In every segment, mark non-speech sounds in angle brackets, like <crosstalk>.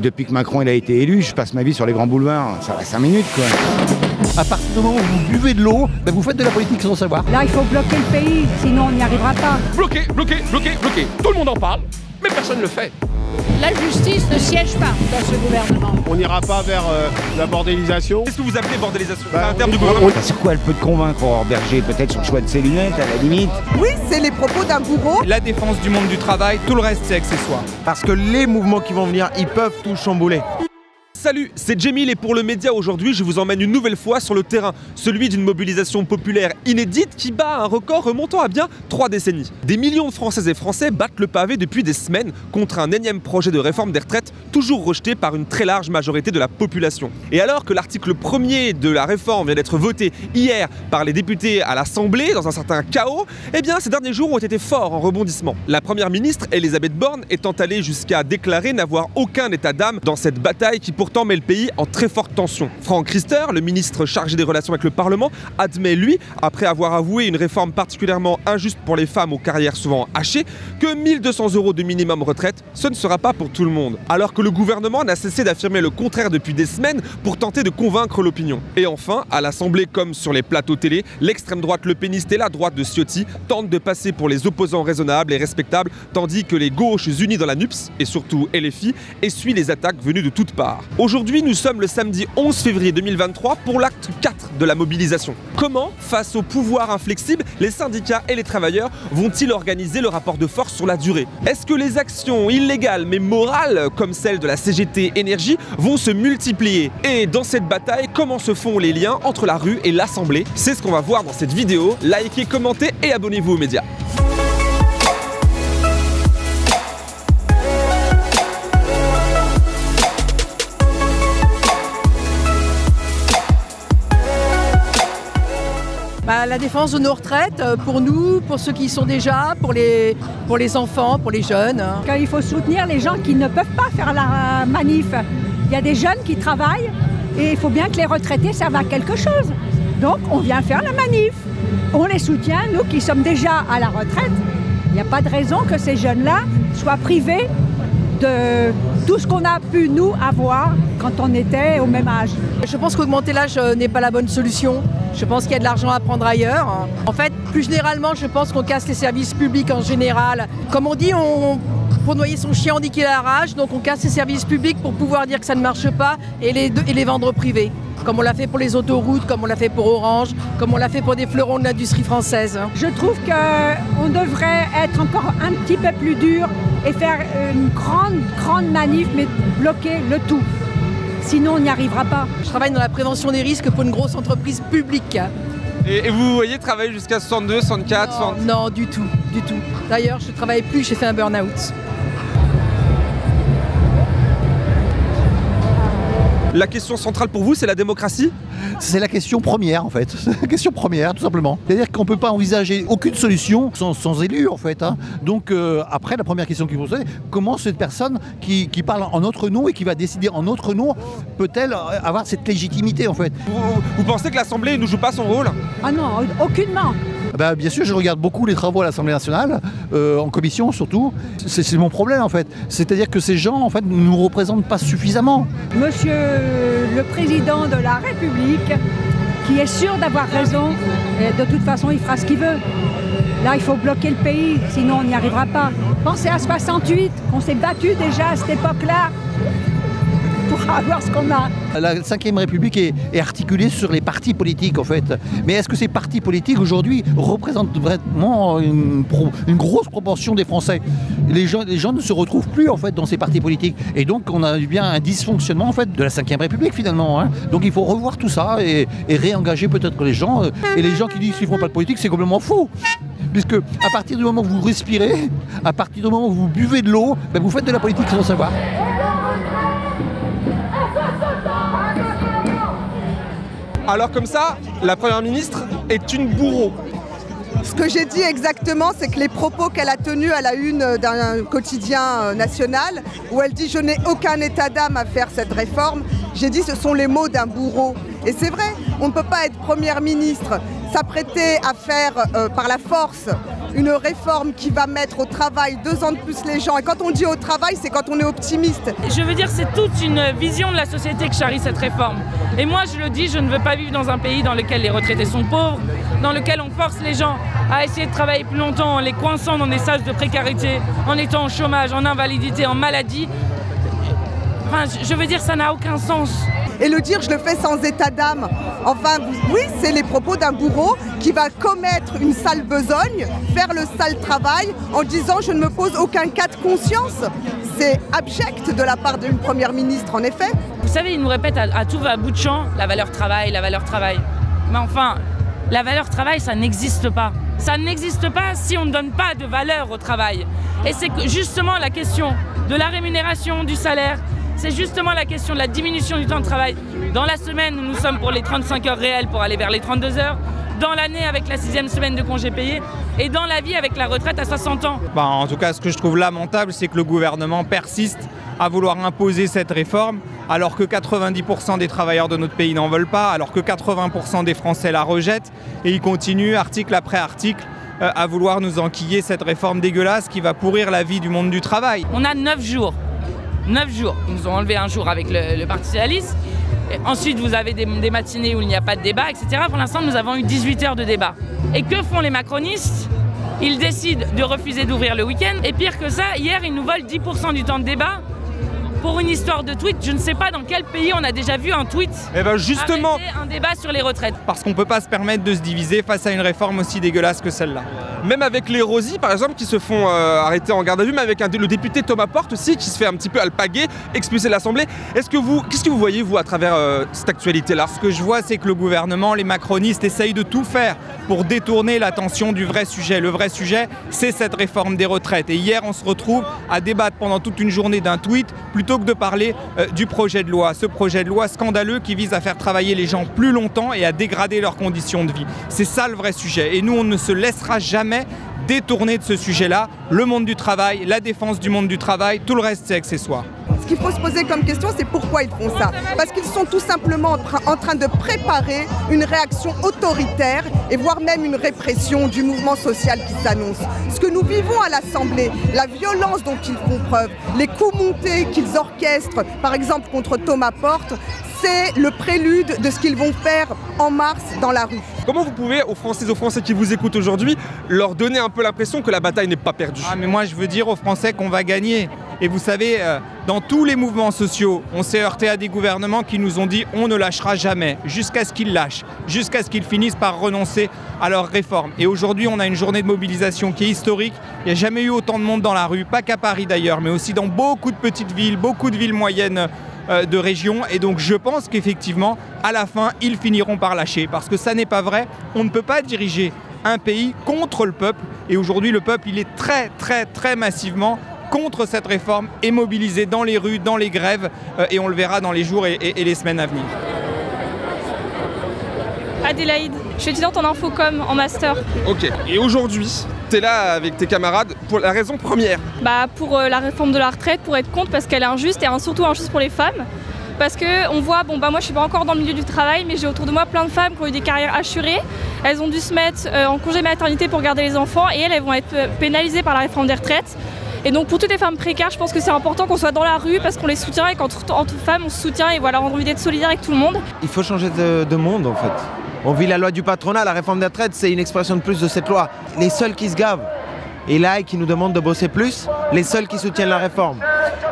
Depuis que Macron il a été élu, je passe ma vie sur les grands boulevards. Ça va 5 minutes quoi. À partir du moment où vous buvez de l'eau, ben vous faites de la politique sans savoir. Là, il faut bloquer le pays, sinon on n'y arrivera pas. Bloqué, bloqué, bloqué, bloqué. Tout le monde en parle, mais personne ne le fait. La justice ne siège pas dans ce gouvernement. On n'ira pas vers euh, la bordélisation. Qu'est-ce que vous appelez bordélisation Bah, C'est un terme du gouvernement. Sur quoi elle peut te convaincre, Aurore Berger Peut-être sur le choix de ses lunettes, à la limite. Oui, c'est les propos d'un bourreau. La défense du monde du travail, tout le reste c'est accessoire. Parce que les mouvements qui vont venir, ils peuvent tout chambouler. Salut, c'est Jamil et pour le média aujourd'hui, je vous emmène une nouvelle fois sur le terrain, celui d'une mobilisation populaire inédite qui bat un record remontant à bien trois décennies. Des millions de Françaises et Français battent le pavé depuis des semaines contre un énième projet de réforme des retraites toujours rejeté par une très large majorité de la population. Et alors que l'article 1er de la réforme vient d'être voté hier par les députés à l'Assemblée dans un certain chaos, eh bien ces derniers jours ont été forts en rebondissement. La première ministre, Elisabeth Borne, étant allée jusqu'à déclarer n'avoir aucun état d'âme dans cette bataille qui pourtant met le pays en très forte tension. Franck Riester, le ministre chargé des relations avec le Parlement, admet lui, après avoir avoué une réforme particulièrement injuste pour les femmes aux carrières souvent hachées, que 1200 euros de minimum retraite, ce ne sera pas pour tout le monde. Alors que le gouvernement n'a cessé d'affirmer le contraire depuis des semaines pour tenter de convaincre l'opinion. Et enfin, à l'Assemblée comme sur les plateaux télé, l'extrême droite le péniste et la droite de Ciotti tentent de passer pour les opposants raisonnables et respectables, tandis que les gauches unies dans la NUPS, et surtout LFI, essuient les attaques venues de toutes parts. Aujourd'hui, nous sommes le samedi 11 février 2023 pour l'acte 4 de la mobilisation. Comment, face au pouvoir inflexible, les syndicats et les travailleurs vont-ils organiser le rapport de force sur la durée? Est-ce que les actions illégales mais morales, comme celle de la CGT Énergie, vont se multiplier? Et dans cette bataille, comment se font les liens entre la rue et l'Assemblée? C'est ce qu'on va voir dans cette vidéo. Likez, commentez et abonnez-vous aux médias. Bah, la défense de nos retraites, euh, pour nous, pour ceux qui y sont déjà, pour les, pour les enfants, pour les jeunes. hein. Il faut soutenir les gens qui ne peuvent pas faire la manif. Il y a des jeunes qui travaillent et il faut bien que les retraités servent à quelque chose. Donc on vient faire la manif. On les soutient, nous qui sommes déjà à la retraite. Il n'y a pas de raison que ces jeunes-là soient privés de tout ce qu'on a pu nous avoir quand on était au même âge. Je pense qu'augmenter l'âge euh, n'est pas la bonne solution. Je pense qu'il y a de l'argent à prendre ailleurs. En fait, plus généralement, je pense qu'on casse les services publics en général. Comme on dit, on, pour noyer son chien, on dit qu'il a rage. Donc on casse les services publics pour pouvoir dire que ça ne marche pas et les, et les vendre privés. Comme on l'a fait pour les autoroutes, comme on l'a fait pour Orange, comme on l'a fait pour des fleurons de l'industrie française. Je trouve qu'on devrait être encore un petit peu plus dur et faire une grande, grande manif, mais bloquer le tout. Sinon, on n'y arrivera pas. Je travaille dans la prévention des risques pour une grosse entreprise publique. Et, vous voyez travailler jusqu'à 62, 64, Non, 60. non, du tout, du tout. D'ailleurs, je ne travaille plus, j'ai fait un burn-out. La question centrale pour vous, c'est la démocratie C'est la question première en fait. C'est <laughs> la question première tout simplement. C'est-à-dire qu'on ne peut pas envisager aucune solution sans, sans élus en fait. hein. Donc euh, après la première question qu'il faut se poser, comment cette personne qui, qui parle en notre nom et qui va décider en notre nom peut-elle euh, avoir cette légitimité en fait? Vous, vous pensez que l'Assemblée ne joue pas son rôle? Ah non, aucunement. Bah, Bien sûr je regarde beaucoup les travaux à l'Assemblée nationale, euh, en commission surtout. C'est mon problème en fait. C'est-à-dire que ces gens en fait ne nous représentent pas suffisamment. Monsieur le président de la République, qui est sûr d'avoir raison, de toute façon, il fera ce qu'il veut. Là, il faut bloquer le pays, sinon on n'y arrivera pas. Pensez à 68, on s'est battu déjà à cette époque-là avoir ce. La Ve République est, articulée sur les partis politiques en fait. Mais est-ce que ces partis politiques aujourd'hui représentent vraiment une, grosse proportion des Français? Les gens, ne se retrouvent plus en fait dans ces partis politiques. Et donc on a bien un dysfonctionnement en fait de la Ve République finalement. hein. Donc il faut revoir tout ça et, réengager peut-être les gens. Et les gens qui disent qu'ils ne font pas de politique, c'est complètement faux. Puisque à partir du moment où vous respirez, à partir du moment où vous buvez de l'eau, ben, vous faites de la politique sans savoir. Alors comme ça, la Première ministre est une bourreau. Ce que j'ai dit exactement, c'est que les propos qu'elle a tenus à la une d'un quotidien euh, national, où elle dit je n'ai aucun état d'âme à faire cette réforme, j'ai dit ce sont les mots d'un bourreau. Et c'est vrai, on ne peut pas être première ministre s'apprêter à faire euh, par la force une réforme qui va mettre au travail deux ans de plus les gens. Et quand on dit au travail, c'est quand on est optimiste. Je veux dire, c'est toute une vision de la société que charrie cette réforme. Et moi, je le dis, je ne veux pas vivre dans un pays dans lequel les retraités sont pauvres, dans lequel on force les gens à essayer de travailler plus longtemps en les coinçant dans des sas de précarité, en étant au chômage, en invalidité, en maladie. Je veux dire, ça n'a aucun sens. Et le dire, je le fais sans état d'âme. Enfin, oui, c'est les propos d'un bourreau qui va commettre une sale besogne, faire le sale travail en disant je ne me pose aucun cas de conscience. C'est abject de la part d'une première ministre, en effet. Vous savez, il nous répète à, tout va bout de champ la valeur travail, la valeur travail. Mais enfin, la valeur travail, ça n'existe pas. Ça n'existe pas si on ne donne pas de valeur au travail. Et c'est justement la question de la rémunération, du salaire, c'est justement la question de la diminution du temps de travail. Dans la semaine, nous sommes pour les 35 heures réelles pour aller vers les 32 heures. Dans l'année, avec la sixième semaine de congé payé. Et dans la vie, avec la retraite à 60 ans. Bah, en tout cas, ce que je trouve lamentable, c'est que le gouvernement persiste à vouloir imposer cette réforme, alors que 90% des travailleurs de notre pays n'en veulent pas, alors que 80% des Français la rejettent. Et ils continuent, article après article, euh, à vouloir nous enquiller cette réforme dégueulasse qui va pourrir la vie du monde du travail. On a 9 jours 9 jours. Ils nous ont enlevé un jour avec le, Parti Socialiste. Et ensuite, vous avez des, des, matinées où il n'y a pas de débat, etc. Pour l'instant, nous avons eu 18 heures de débat. Et que font les macronistes? Ils décident de refuser d'ouvrir le week-end. Et pire que ça, hier, ils nous volent 10% du temps de débat pour une histoire de tweet, je ne sais pas dans quel pays on a déjà vu un tweet. Et ben justement, un débat sur les retraites. Parce qu'on peut pas se permettre de se diviser face à une réforme aussi dégueulasse que celle-là. Même avec les Rosy, par exemple, qui se font euh, arrêter en garde à vue, mais avec un, le député Thomas Porte aussi, qui se fait un petit peu alpaguer, expulser de l'Assemblée. Est-ce que vous, qu'est-ce que vous voyez vous à travers euh, cette actualité-là? Ce que je vois, c'est que le gouvernement, les macronistes essayent de tout faire pour détourner l'attention du vrai sujet. Le vrai sujet, c'est cette réforme des retraites. Et hier, on se retrouve à débattre pendant toute une journée d'un tweet plutôt que de parler euh, du projet de loi. Ce projet de loi scandaleux qui vise à faire travailler les gens plus longtemps et à dégrader leurs conditions de vie. C'est ça le vrai sujet. Et nous, on ne se laissera jamais détourner de ce sujet-là. Le monde du travail, la défense du monde du travail, tout le reste, c'est accessoire. Ce qu'il faut se poser comme question, c'est pourquoi ils font ça. Parce qu'ils sont tout simplement en train, de préparer une réaction autoritaire et voire même une répression du mouvement social qui s'annonce. Ce que nous vivons à l'Assemblée, la violence dont ils font preuve, les coups montés qu'ils orchestrent, par exemple contre Thomas Porte, c'est le prélude de ce qu'ils vont faire en mars dans la rue. Comment vous pouvez, aux Françaises et aux Français qui vous écoutent aujourd'hui, leur donner un peu l'impression que la bataille n'est pas perdue? Ah mais moi je veux dire aux Français qu'on va gagner. Et vous savez, euh, dans tous les mouvements sociaux, on s'est heurté à des gouvernements qui nous ont dit on ne lâchera jamais, jusqu'à ce qu'ils lâchent, jusqu'à ce qu'ils finissent par renoncer à leurs réformes. Et aujourd'hui, on a une journée de mobilisation qui est historique. Il n'y a jamais eu autant de monde dans la rue, pas qu'à Paris d'ailleurs, mais aussi dans beaucoup de petites villes, beaucoup de villes moyennes euh, de région. Et donc je pense qu'effectivement, à la fin, ils finiront par lâcher. Parce que ça n'est pas vrai. On ne peut pas diriger un pays contre le peuple. Et aujourd'hui, le peuple, il est très, très, très massivement contre cette réforme et mobilisé dans les rues, dans les grèves. Euh, et on le verra dans les jours et, et, et les semaines à venir. Adélaïde, je suis étudiante en infocom en master. Ok, et aujourd'hui, tu es là avec tes camarades pour la raison première Bah pour euh, la réforme de la retraite, pour être contre parce qu'elle est injuste et surtout injuste pour les femmes. Parce que on voit, bon bah moi je suis pas encore dans le milieu du travail, mais j'ai autour de moi plein de femmes qui ont eu des carrières assurées. Elles ont dû se mettre euh, en congé maternité pour garder les enfants et elles, elles vont être euh, pénalisées par la réforme des retraites. Et donc pour toutes les femmes précaires, je pense que c'est important qu'on soit dans la rue parce qu'on les soutient et qu'entre femmes on se soutient et voilà, on a envie d'être solidaire avec tout le monde. Il faut changer de, de monde en fait. On vit la loi du patronat, la réforme des retraites, c'est une expression de plus de cette loi. Les seuls qui se gavent et là qui nous demandent de bosser plus, les seuls qui soutiennent la réforme.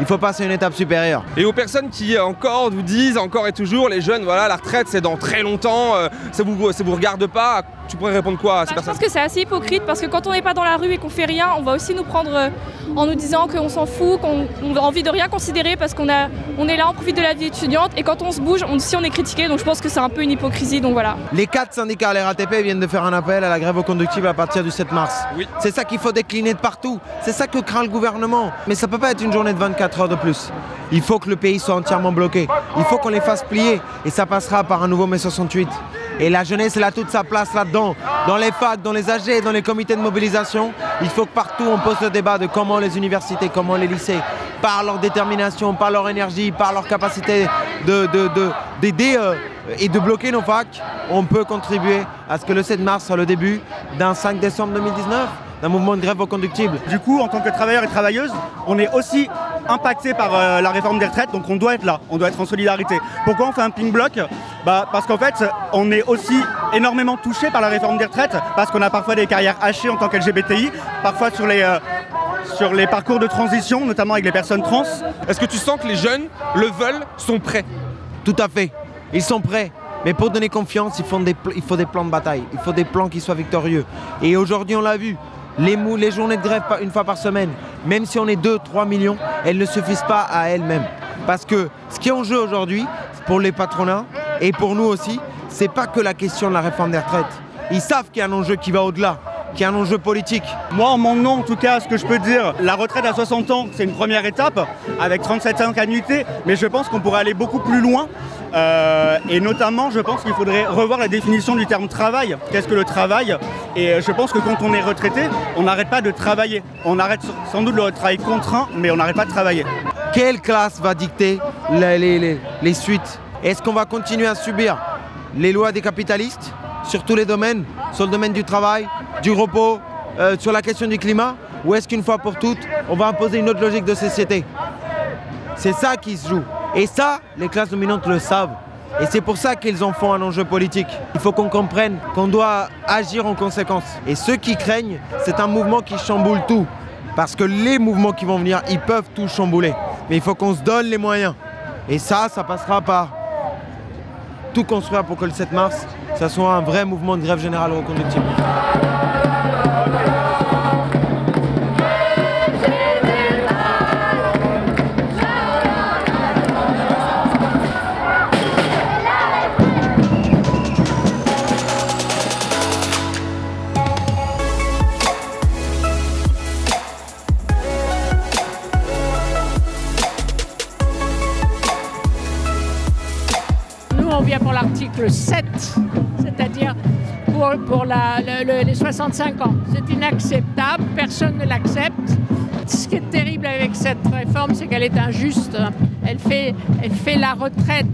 Il faut passer à une étape supérieure. Et aux personnes qui encore vous disent, encore et toujours, les jeunes, voilà, la retraite c'est dans très longtemps, euh, ça vous, ça vous regarde pas, tu pourrais répondre quoi à ces bah, personnes Je pense que c'est assez hypocrite parce que quand on n'est pas dans la rue et qu'on fait rien, on va aussi nous prendre euh, en nous disant qu'on s'en fout, qu'on a envie de rien considérer parce qu'on on est là, on profite de la vie étudiante et quand on se bouge, on, si on est critiqué, donc je pense que c'est un peu une hypocrisie, donc voilà. Les quatre syndicats, les RATP viennent de faire un appel à la grève au conductible à partir du 7 mars. Oui. C'est ça qu'il faut décliner de partout. C'est ça que craint le gouvernement. Mais ça peut pas être une journée de 24 heures de plus. Il faut que le pays soit entièrement bloqué. Il faut qu'on les fasse plier. Et ça passera par un nouveau mai 68. Et la jeunesse, elle a toute sa place là-dedans. Dans les facs, dans les AG, dans les comités de mobilisation. Il faut que partout on pose le débat de comment les universités, comment les lycées, par leur détermination, par leur énergie, par leur capacité d'aider de, de, de, euh, et de bloquer nos facs, on peut contribuer à ce que le 7 mars soit le début d'un 5 décembre 2019, d'un mouvement de grève reconductible. Du coup, en tant que travailleurs et travailleuses, on est aussi impacté par euh, la réforme des retraites, donc on doit être là, on doit être en solidarité. Pourquoi on fait un ping bloc? Bah, Parce qu'en fait, on est aussi énormément touché par la réforme des retraites, parce qu'on a parfois des carrières hachées en tant qu'LGBTI, parfois sur les, euh, sur les parcours de transition, notamment avec les personnes trans. Est-ce que tu sens que les jeunes le veulent, sont prêts? Tout à fait. Ils sont prêts. Mais pour donner confiance, il faut, des, il faut des plans de bataille. Il faut des plans qui soient victorieux. Et aujourd'hui, on l'a vu. Les, les journées de grève une fois par semaine, même si on est 2, 3 millions, elles ne suffisent pas à elles-mêmes. Parce que ce qui est en jeu aujourd'hui, pour les patronats et pour nous aussi, c'est pas que la question de la réforme des retraites. Ils savent qu'il y a un enjeu qui va au-delà, qu'il y a un enjeu politique. Moi, en mon nom, en tout cas, ce que je peux dire, la retraite à 60 ans, c'est une première étape, avec 37 ans d'annuité, mais je pense qu'on pourrait aller beaucoup plus loin. Euh, et notamment, je pense qu'il faudrait revoir la définition du terme travail. Qu'est-ce que le travail? Et euh, je pense que quand on est retraité, on n'arrête pas de travailler. On arrête sans doute le travail contraint, mais on n'arrête pas de travailler. Quelle classe va dicter les, les- les- suites? Est-ce qu'on va continuer à subir les lois des capitalistes sur tous les domaines, sur le domaine du travail, du repos, euh, sur la question du climat? Ou est-ce qu'une fois pour toutes, on va imposer une autre logique de société? C'est ça qui se joue. Et ça, les classes dominantes le savent. Et c'est pour ça qu'ils en font un enjeu politique. Il faut qu'on comprenne qu'on doit agir en conséquence. Et ceux qui craignent, c'est un mouvement qui chamboule tout. Parce que les mouvements qui vont venir, ils peuvent tout chambouler. Mais il faut qu'on se donne les moyens. Et ça, ça passera par tout construire pour que le 7 mars, ça soit un vrai mouvement de grève générale reconductible. Pour, pour la- le- le- les 65 ans. C'est inacceptable, personne ne l'accepte. Ce qui est terrible avec cette réforme, c'est qu'elle est injuste. Elle fait, elle fait la retraite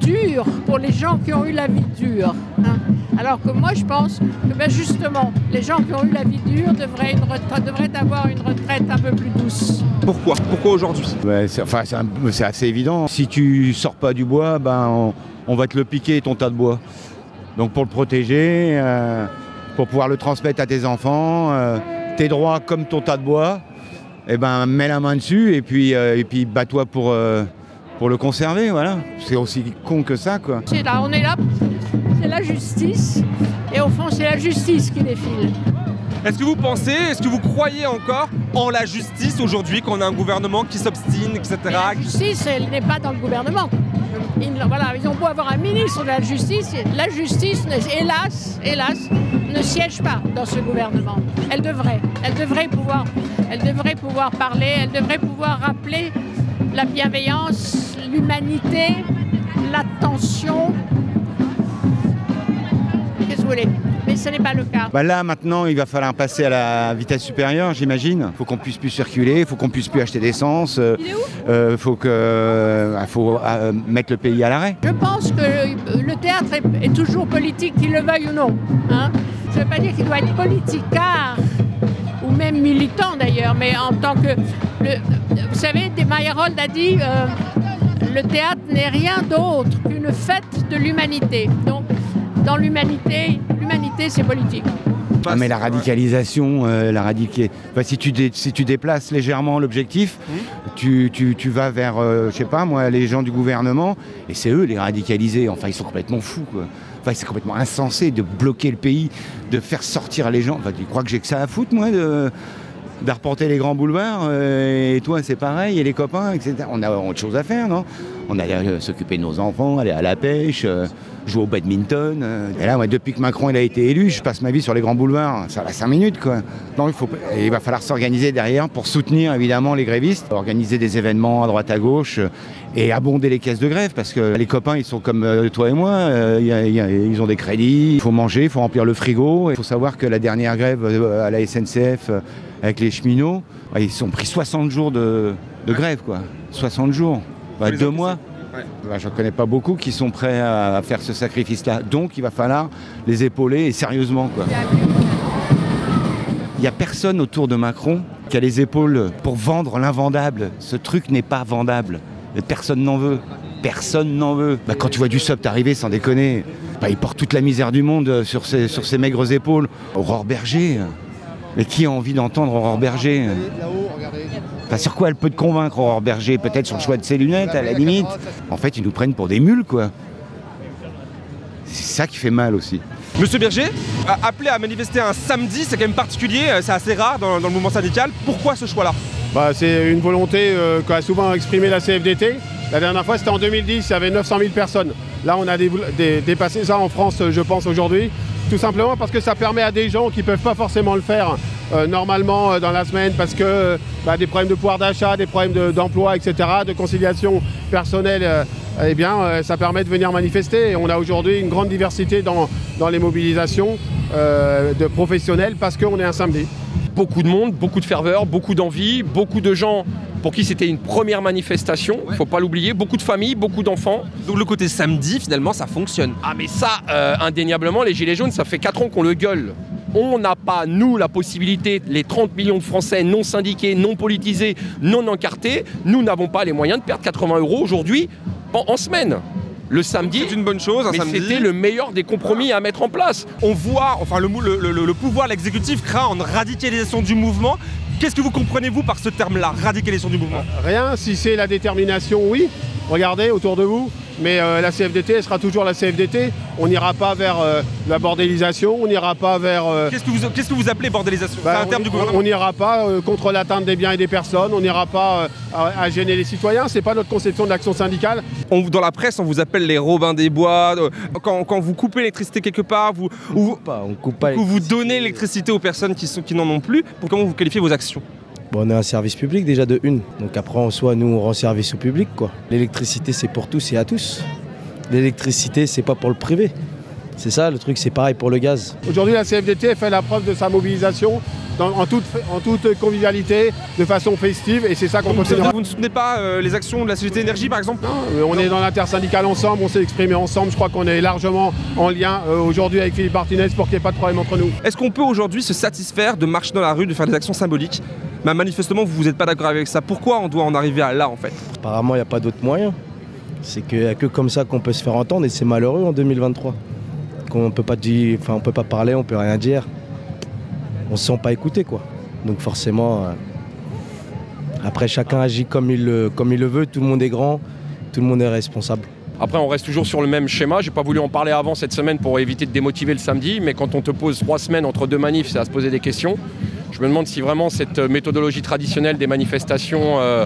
dure pour les gens qui ont eu la vie dure. hein. Alors que moi, je pense que ben, justement, les gens qui ont eu la vie dure devraient, une retraite- devraient avoir une retraite un peu plus douce. Pourquoi? Pourquoi aujourd'hui? Ouais, c'est, enfin, c'est, un- c'est assez évident. Si tu sors pas du bois, ben, on, on va te le piquer, ton tas de bois. Donc pour le protéger, euh, pour pouvoir le transmettre à tes enfants, euh, tes droits comme ton tas de bois, eh ben, mets la main dessus et puis, euh, et puis bats-toi pour, euh, pour le conserver. Voilà. C'est aussi con que ça. Quoi. C'est là, on est là, c'est la justice. Et au fond, c'est la justice qui défile. Est-ce que vous pensez, est-ce que vous croyez encore en la justice aujourd'hui, qu'on a un gouvernement qui s'obstine, etc. La justice, elle n'est pas dans le gouvernement. Ils, ont beau avoir un ministre de la justice, la justice, hélas, hélas, ne siège pas dans ce gouvernement. Elle devrait, elle devrait pouvoir parler, elle devrait pouvoir rappeler la bienveillance, l'humanité, l'attention. Vous voulez Mais ce n'est pas le cas. Bah là maintenant il va falloir passer à la vitesse supérieure j'imagine. Il faut qu'on puisse plus circuler, il faut qu'on puisse plus acheter d'essence. Il faut que euh, faut euh, mettre le pays à l'arrêt. Je pense que le théâtre est, est toujours politique, qu'il le veuille ou non. hein. Ça ne veut pas dire qu'il doit être politicard, ou même militant d'ailleurs, mais en tant que... le- vous savez, Des Meyerhold a dit euh, le théâtre n'est rien d'autre qu'une fête de l'humanité. Donc, dans l'humanité, l'humanité, c'est politique. Ah, mais la radicalisation, euh, la radica- enfin, si, tu dé- si tu déplaces légèrement l'objectif, tu, tu- tu vas vers, euh, je sais pas moi, les gens du gouvernement, et c'est eux les radicalisés. Enfin, ils sont complètement fous, quoi. Enfin, c'est complètement insensé de bloquer le pays, de faire sortir les gens. Enfin, tu crois que j'ai que ça à foutre, moi, de, d'arpenter les grands boulevards euh, Et toi, c'est pareil, et les copains, etc. On a autre chose à faire, non? On a euh, s'occuper de nos enfants, aller à la pêche, euh, jouer au badminton. euh. Et là, moi, depuis que Macron il a été élu, je passe ma vie sur les grands boulevards. Ça va 5 minutes, quoi. Non, il, faut, il va falloir s'organiser derrière pour soutenir, évidemment, les grévistes, organiser des événements à droite à gauche et abonder les caisses de grève parce que les copains, ils sont comme toi et moi, ils ont des crédits, il faut manger, il faut remplir le frigo. Il faut savoir que la dernière grève à la SNCF avec les cheminots, ouais, ils ont pris 60 jours de, de grève, quoi. 60 jours. Bah, deux mois. Bah, J'en connais pas beaucoup qui sont prêts à à faire ce sacrifice-là. Donc il va falloir les épauler et sérieusement. quoi. Il n'y a personne autour de Macron qui a les épaules pour vendre l'invendable. Ce truc n'est pas vendable. Personne n'en veut. Personne n'en veut. Bah, quand tu vois du SOP arriver, sans déconner, bah, il porte toute la misère du monde euh, sur ses, sur ses maigres épaules. Aurore Berger. Mais qui a envie d'entendre Aurore Berger? Enfin, sur quoi elle peut te convaincre, Aurore Berger? Peut-être sur le choix de ses lunettes, à la limite. En fait, ils nous prennent pour des mules, quoi. C'est ça qui fait mal aussi. Monsieur Berger, a- appelé à manifester un samedi, c'est quand même particulier, euh, c'est assez rare dans, dans le mouvement syndical. Pourquoi ce choix-là? Bah, c'est une volonté euh, qu'a souvent exprimé la CFDT. La dernière fois, c'était en 2010, il y avait 900 000 personnes. Là, on a dé- dé- dépassé ça en France, je pense, aujourd'hui. Tout simplement parce que ça permet à des gens qui ne peuvent pas forcément le faire euh, normalement euh, dans la semaine parce que euh, bah, des problèmes de pouvoir d'achat, des problèmes de- d'emploi, etc., de conciliation personnelle, eh bien, ça permet de venir manifester. On a aujourd'hui une grande diversité dans, dans les mobilisations de professionnels parce qu'on est un samedi. beaucoup de monde, beaucoup de ferveur, beaucoup d'envie, beaucoup de gens pour qui c'était une première manifestation, il faut pas l'oublier, beaucoup de familles, beaucoup d'enfants. Donc le côté samedi, finalement, ça fonctionne. Ah mais ça, euh, indéniablement, les Gilets jaunes, ça fait 4 ans qu'on le gueule. On n'a pas, nous, la possibilité, les 30 millions de Français non syndiqués, non politisés, non encartés, nous n'avons pas les moyens de perdre 80 euros aujourd'hui en, en semaine. Le samedi, C'est une bonne chose, un mais c'était le meilleur des compromis à mettre en place. On voit, enfin le, le, le- le pouvoir, l'exécutif craint une radicalisation du mouvement. Qu'est-ce que vous comprenez, vous, par ce terme-là, radicalisation du mouvement Rien, si c'est la détermination, oui. Regardez autour de vous. Mais euh, la CFDT, elle sera toujours la CFDT. On n'ira pas vers euh, la bordélisation, on n'ira pas vers... euh, Qu'est-ce que vous, qu'est-ce que vous appelez bordélisation? Bah, C'est un terme du on- gouvernement On n'ira pas euh, contre l'atteinte des biens et des personnes, on n'ira pas euh, à, à gêner les citoyens. C'est pas notre conception de l'action syndicale. On- dans la presse, on vous appelle les Robins des Bois. Euh, Quand, quand vous coupez l'électricité quelque part, vous, ou vous, on coupe pas ou vous donnez l'électricité aux personnes qui, sont, qui n'en ont plus. Pour comment vous qualifiez vos actions? Bon, on est un service public déjà de une. Donc après, en soi, nous, on rend service au public. quoi. L'électricité, c'est pour tous et à tous. L'électricité, c'est pas pour le privé. C'est ça, le truc, c'est pareil pour le gaz. Aujourd'hui, la CFDT fait la preuve de sa mobilisation dans- en, toute, en toute convivialité, de façon festive, et c'est ça qu'on continuera. vous ne soutenez pas euh, les actions de la CGT Énergie, par exemple Euh, On est dans l'intersyndicale ensemble, on s'est exprimé ensemble. Je crois qu'on est largement en lien euh, aujourd'hui avec Philippe Martinez pour qu'il n'y ait pas de problème entre nous. Est-ce qu'on peut aujourd'hui se satisfaire de marcher dans la rue, de faire des actions symboliques Bah, Manifestement, vous n'êtes pas d'accord avec ça. Pourquoi on doit en arriver à là, en fait? Apparemment, il n'y a pas d'autre moyen. C'est qu'il n'y a que comme ça qu'on peut se faire entendre et c'est malheureux en 2023. Qu'on peut pas dire, enfin, on peut pas parler, on peut rien dire. On se sent pas écouté, quoi. Donc forcément, euh, après chacun agit comme il, le- comme il le veut. Tout le monde est grand, tout le monde est responsable. Après, on reste toujours sur le même schéma. J'ai pas voulu en parler avant cette semaine pour éviter de démotiver le samedi, mais quand on te pose trois semaines entre deux manifs, c'est à se poser des questions. Je me demande si vraiment cette euh, méthodologie traditionnelle des manifestations, euh,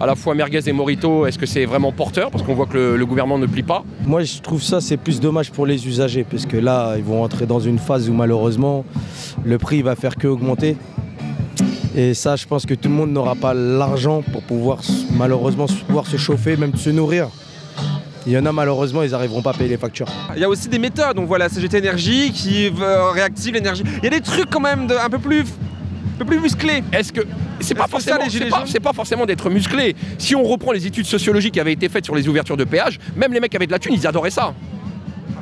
à la fois merguez et morito, est-ce que c'est vraiment porteur? Parce qu'on voit que le, le gouvernement ne plie pas. Moi, je trouve ça, c'est plus dommage pour les usagers, parce que là, ils vont entrer dans une phase où malheureusement, le prix va faire que augmenter. Et ça, je pense que tout le monde n'aura pas l'argent pour pouvoir, malheureusement, pouvoir se chauffer, même se nourrir. Il y en a, malheureusement, ils n'arriveront pas à payer les factures. Il y a aussi des méthodes. On voit la CGT Énergie qui euh, réactive l'énergie. Il y a des trucs quand même de, un peu plus, un peu plus musclés. Est-ce que c'est pas c'est pas, forcément d'être musclé. Si on reprend les études sociologiques qui avaient été faites sur les ouvertures de péage, même les mecs qui avaient de la thune, ils adoraient ça.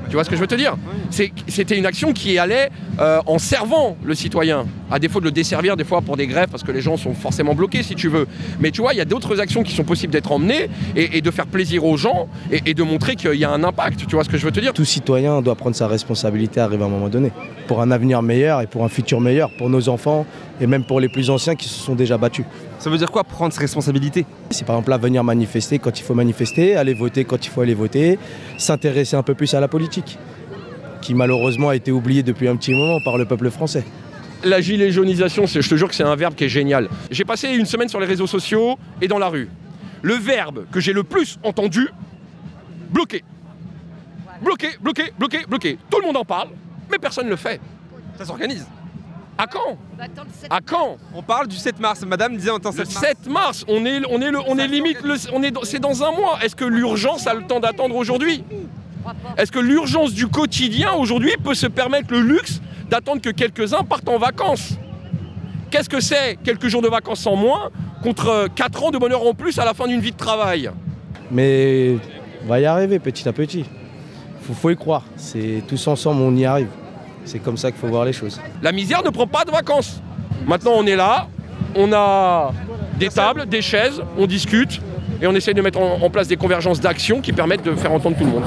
Tu vois ce que je veux te dire? C'était une action qui allait euh, en servant le citoyen, à défaut de le desservir des fois pour des grèves parce que les gens sont forcément bloqués si tu veux. Mais tu vois, il y a d'autres actions qui sont possibles d'être emmenées et, et de faire plaisir aux gens et, et de montrer qu'il y a un impact. Tu vois ce que je veux te dire? Tout citoyen doit prendre sa responsabilité à arriver à un moment donné, pour un avenir meilleur et pour un futur meilleur, pour nos enfants et même pour les plus anciens qui se sont déjà battus. Ça veut dire quoi prendre ses responsabilités? C'est par exemple là venir manifester quand il faut manifester, aller voter quand il faut aller voter, s'intéresser un peu plus à la politique, qui malheureusement a été oubliée depuis un petit moment par le peuple français. La gilet jaunisation, c'est- je te jure que c'est un verbe qui est génial. J'ai passé une semaine sur les réseaux sociaux et dans la rue. Le verbe que j'ai le plus entendu, bloqué. Bloqué, bloqué, bloqué, bloqué. Tout le monde en parle, mais personne ne le fait. Ça s'organise. À quand À quand On parle du 7 mars. Madame disait en temps Le 7 mars, on est, on est, le, on est limite, le- on est, dans- c'est dans un mois. Est-ce que l'urgence a le temps d'attendre aujourd'hui? Est-ce que l'urgence du quotidien aujourd'hui peut se permettre le luxe d'attendre que quelques-uns partent en vacances Qu'est-ce que c'est quelques jours de vacances en moins contre 4 ans de bonheur en plus à la fin d'une vie de travail? Mais On va y arriver petit à petit. Faut, faut y croire. C'est tous ensemble, on y arrive. C'est comme ça qu'il faut voir les choses. La misère ne prend pas de vacances. Maintenant, on est là, on a des tables, des chaises, on discute et on essaye de mettre en, en place des convergences d'actions qui permettent de faire entendre tout le monde.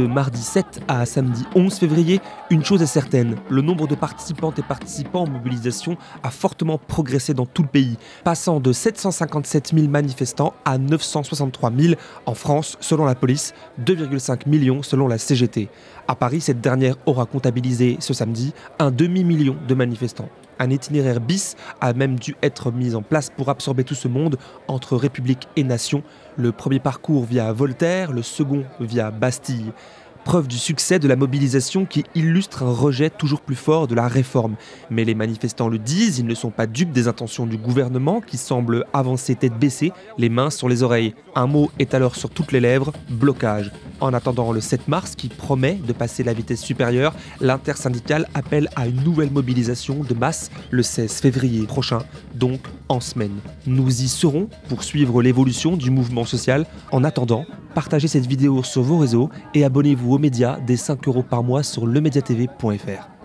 De mardi 7 à samedi 11 février, une chose est certaine, le nombre de participantes et participants en mobilisation a fortement progressé dans tout le pays, passant de 757 000 manifestants à 963 000 en France selon la police, 2,5 millions selon la CGT. À Paris, cette dernière aura comptabilisé ce samedi un demi-million de manifestants. Un itinéraire bis a même dû être mis en place pour absorber tout ce monde entre République et Nation. Le premier parcours via Voltaire, le second via Bastille. Preuve du succès de la mobilisation qui illustre un rejet toujours plus fort de la réforme. Mais les manifestants le disent, ils ne sont pas dupes des intentions du gouvernement qui semble avancer tête baissée, les mains sur les oreilles. Un mot est alors sur toutes les lèvres, blocage. En attendant le 7 mars qui promet de passer la vitesse supérieure, l'intersyndicale appelle à une nouvelle mobilisation de masse le 16 février prochain, donc en semaine. Nous y serons pour suivre l'évolution du mouvement social. En attendant, partagez cette vidéo sur vos réseaux et abonnez-vous aux médias des 5 euros par mois sur lemediatv.fr.